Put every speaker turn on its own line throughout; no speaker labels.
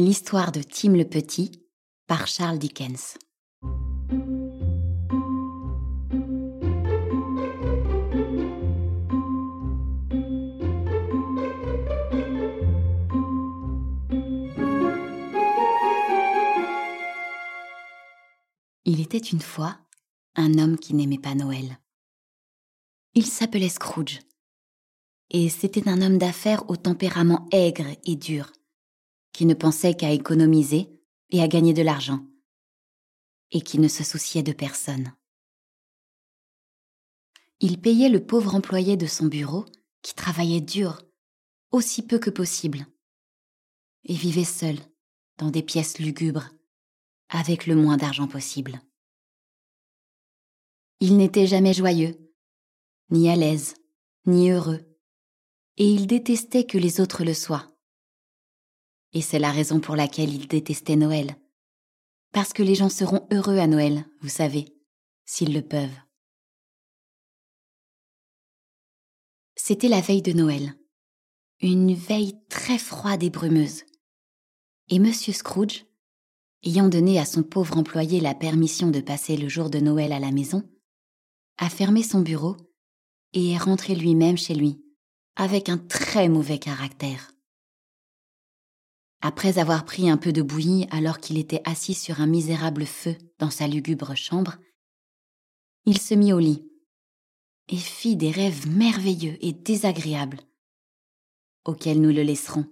L'histoire de Tim le Petit par Charles Dickens. Il était une fois un homme qui n'aimait pas Noël. Il s'appelait Scrooge. Et c'était un homme d'affaires au tempérament aigre et dur, qui ne pensait qu'à économiser et à gagner de l'argent, et qui ne se souciait de personne. Il payait le pauvre employé de son bureau, qui travaillait dur, aussi peu que possible, et vivait seul, dans des pièces lugubres, avec le moins d'argent possible. Il n'était jamais joyeux, ni à l'aise, ni heureux, et il détestait que les autres le soient. Et c'est la raison pour laquelle il détestait Noël. Parce que les gens seront heureux à Noël, vous savez, s'ils le peuvent. C'était la veille de Noël, une veille très froide et brumeuse. Et M. Scrooge, ayant donné à son pauvre employé la permission de passer le jour de Noël à la maison, a fermé son bureau et est rentré lui-même chez lui, avec un très mauvais caractère. Après avoir pris un peu de bouillie alors qu'il était assis sur un misérable feu dans sa lugubre chambre, il se mit au lit et fit des rêves merveilleux et désagréables, auxquels nous le laisserons,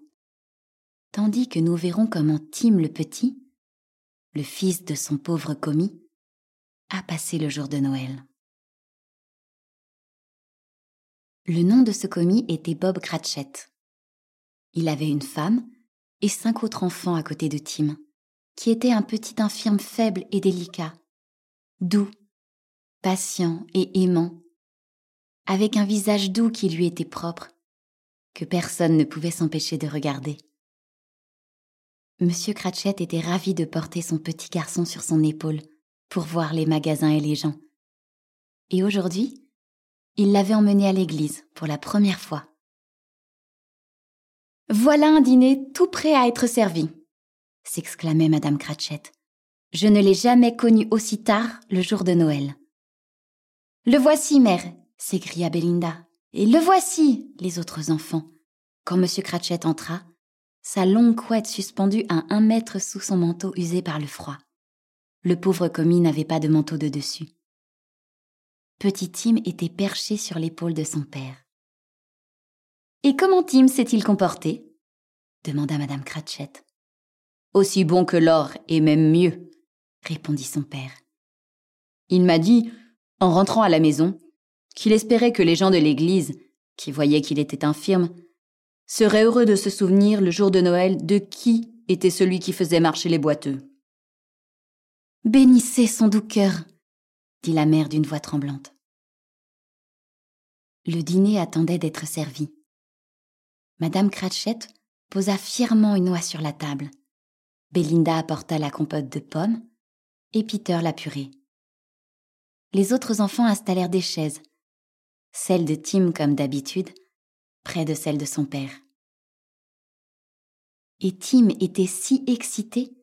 tandis que nous verrons comment Tim le petit, le fils de son pauvre commis, a passé le jour de Noël. Le nom de ce commis était Bob Cratchit. Il avait une femme et cinq autres enfants à côté de Tim, qui était un petit infirme faible et délicat, doux, patient et aimant, avec un visage doux qui lui était propre, que personne ne pouvait s'empêcher de regarder. Monsieur Cratchit était ravi de porter son petit garçon sur son épaule pour voir les magasins et les gens. Et aujourd'hui, il l'avait emmené à l'église pour la première fois. Voilà un dîner tout prêt à être servi, s'exclamait Madame Cratchit. Je ne l'ai jamais connu aussi tard le jour de Noël. Le voici, mère, s'écria Belinda. Et le voici, les autres enfants. Quand M. Cratchit entra, sa longue couette suspendue à un mètre sous son manteau usé par le froid. Le pauvre commis n'avait pas de manteau de dessus. Petit Tim était perché sur l'épaule de son père. Et comment Tim s'est-il comporté? demanda Madame Cratchit. Aussi bon que l'or et même mieux, répondit son père. Il m'a dit, en rentrant à la maison, qu'il espérait que les gens de l'église, qui voyaient qu'il était infirme, seraient heureux de se souvenir le jour de Noël de qui était celui qui faisait marcher les boiteux. Bénissez son doux cœur, dit la mère d'une voix tremblante. Le dîner attendait d'être servi. Madame Cratchit posa fièrement une oie sur la table. Belinda apporta la compote de pommes et Peter la purée. Les autres enfants installèrent des chaises, celle de Tim comme d'habitude, près de celle de son père. Et Tim était si excité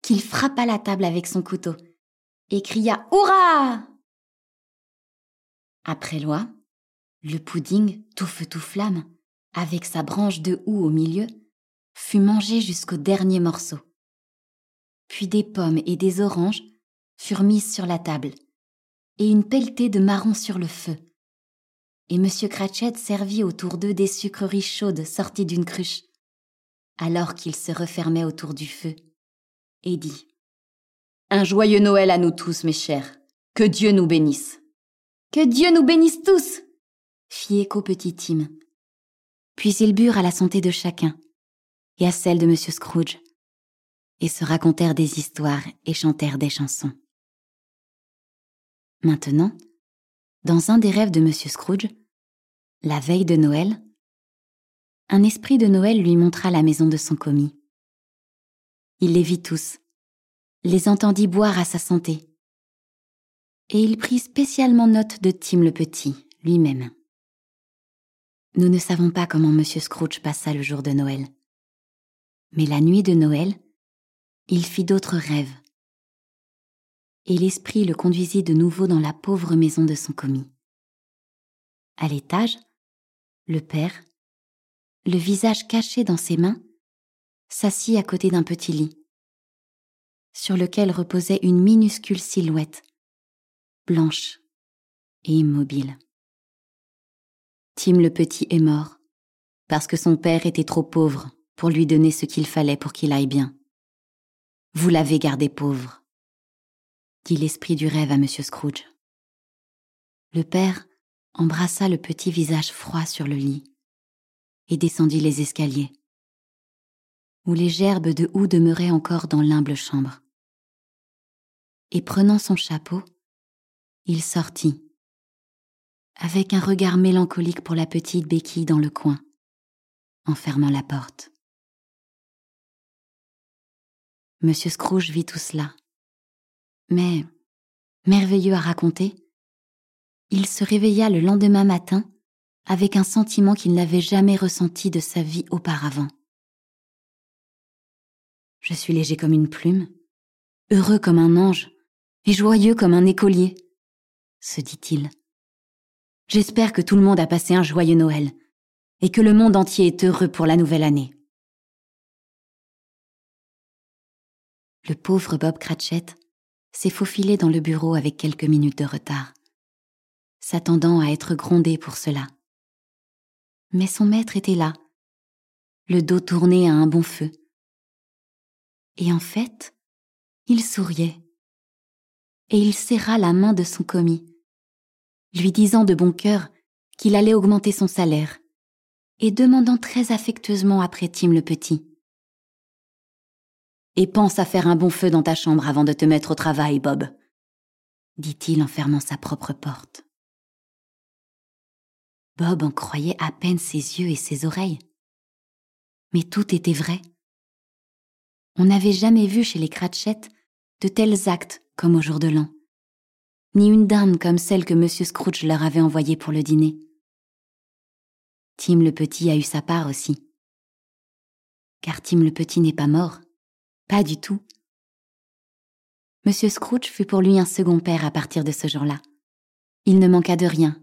qu'il frappa la table avec son couteau et cria Hurrah Après loi, le pudding, tout feu tout flamme, avec sa branche de houx au milieu, fut mangé jusqu'au dernier morceau. Puis des pommes et des oranges furent mises sur la table, et une pelletée de marrons sur le feu. Et M. Cratchit servit autour d'eux des sucreries chaudes sorties d'une cruche, alors qu'il se refermait autour du feu, et dit un joyeux Noël à nous tous, mes chers. Que Dieu nous bénisse. Que Dieu nous bénisse tous fit écho petit Tim. Puis ils burent à la santé de chacun, et à celle de M. Scrooge, et se racontèrent des histoires et chantèrent des chansons. Maintenant, dans un des rêves de M. Scrooge, la veille de Noël, un esprit de Noël lui montra la maison de son commis. Il les vit tous, les entendit boire à sa santé. Et il prit spécialement note de Tim le Petit, lui-même. Nous ne savons pas comment M. Scrooge passa le jour de Noël. Mais la nuit de Noël, il fit d'autres rêves. Et l'esprit le conduisit de nouveau dans la pauvre maison de son commis. À l'étage, le père, le visage caché dans ses mains, s'assit à côté d'un petit lit, sur lequel reposait une minuscule silhouette, blanche et immobile. Tim le petit est mort, parce que son père était trop pauvre pour lui donner ce qu'il fallait pour qu'il aille bien. Vous l'avez gardé pauvre, dit l'esprit du rêve à M. Scrooge. Le père embrassa le petit visage froid sur le lit et descendit les escaliers, où les gerbes de houx demeuraient encore dans l'humble chambre. Et prenant son chapeau, il sortit, avec un regard mélancolique pour la petite béquille dans le coin, en fermant la porte. Monsieur Scrooge vit tout cela. Mais, merveilleux à raconter, il se réveilla le lendemain matin avec un sentiment qu'il n'avait jamais ressenti de sa vie auparavant. Je suis léger comme une plume, heureux comme un ange et joyeux comme un écolier, se dit-il. J'espère que tout le monde a passé un joyeux Noël et que le monde entier est heureux pour la nouvelle année. Le pauvre Bob Cratchit s'est faufilé dans le bureau avec quelques minutes de retard s'attendant à être grondé pour cela. Mais son maître était là, le dos tourné à un bon feu. Et en fait, il souriait. Et il serra la main de son commis, lui disant de bon cœur qu'il allait augmenter son salaire, et demandant très affectueusement après Tim le petit. Et pense à faire un bon feu dans ta chambre avant de te mettre au travail, Bob, dit-il en fermant sa propre porte. Bob en croyait à peine ses yeux et ses oreilles. Mais tout était vrai. On n'avait jamais vu chez les Cratchit de tels actes comme au jour de l'an, ni une dame comme celle que M. Scrooge leur avait envoyée pour le dîner. Tim le Petit a eu sa part aussi. Car Tim le Petit n'est pas mort, pas du tout. M. Scrooge fut pour lui un second père à partir de ce jour-là. Il ne manqua de rien,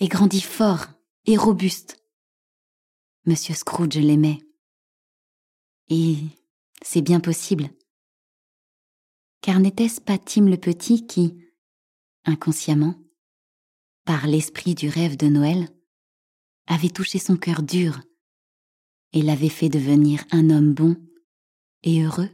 et grandit fort et robuste. Monsieur Scrooge l'aimait. Et c'est bien possible. Car n'était-ce pas Tim le Petit qui, inconsciemment, par l'esprit du rêve de Noël, avait touché son cœur dur et l'avait fait devenir un homme bon et heureux